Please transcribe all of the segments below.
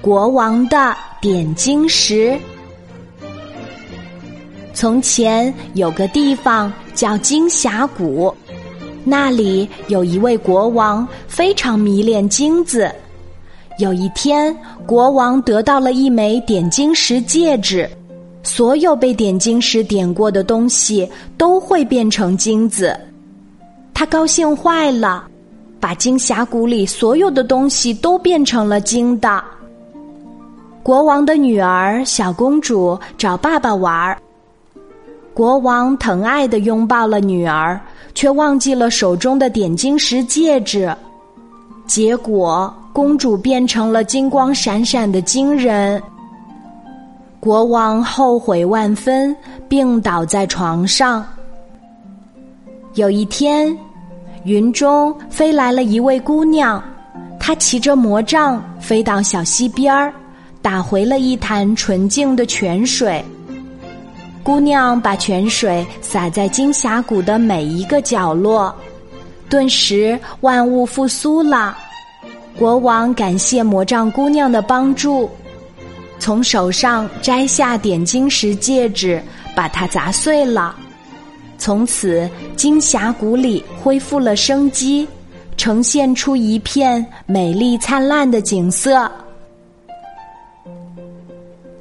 国王的点金石。从前有个地方叫金峡谷，那里有一位国王，非常迷恋金子。有一天，国王得到了一枚点金石戒指，所有被点金石点过的东西都会变成金子。他高兴坏了，把金峡谷里所有的东西都变成了金的。国王的女儿小公主找爸爸玩儿，国王疼爱的拥抱了女儿，却忘记了手中的点金石戒指，结果公主变成了金光闪闪的金人。国王后悔万分，病倒在床上。有一天，云中飞来了一位姑娘，她骑着魔杖飞到小溪边儿。打回了一潭纯净的泉水。姑娘把泉水洒在金峡谷的每一个角落，顿时万物复苏了。国王感谢魔杖姑娘的帮助，从手上摘下点金石戒指，把它砸碎了。从此，金峡谷里恢复了生机，呈现出一片美丽灿烂的景色。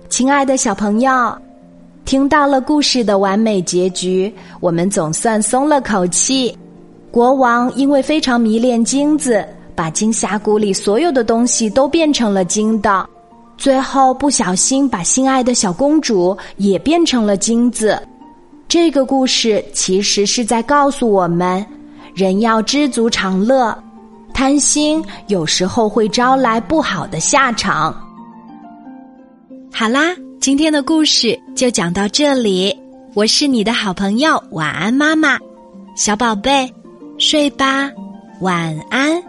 亲爱的小朋友，听到了故事的完美结局，我们总算松了口气。国王因为非常迷恋金子，把金峡谷里所有的东西都变成了金的，最后不小心把心爱的小公主也变成了金子。这个故事其实是在告诉我们：人要知足常乐，贪心有时候会招来不好的下场。好啦，今天的故事就讲到这里。我是你的好朋友晚安妈妈，小宝贝，睡吧，晚安。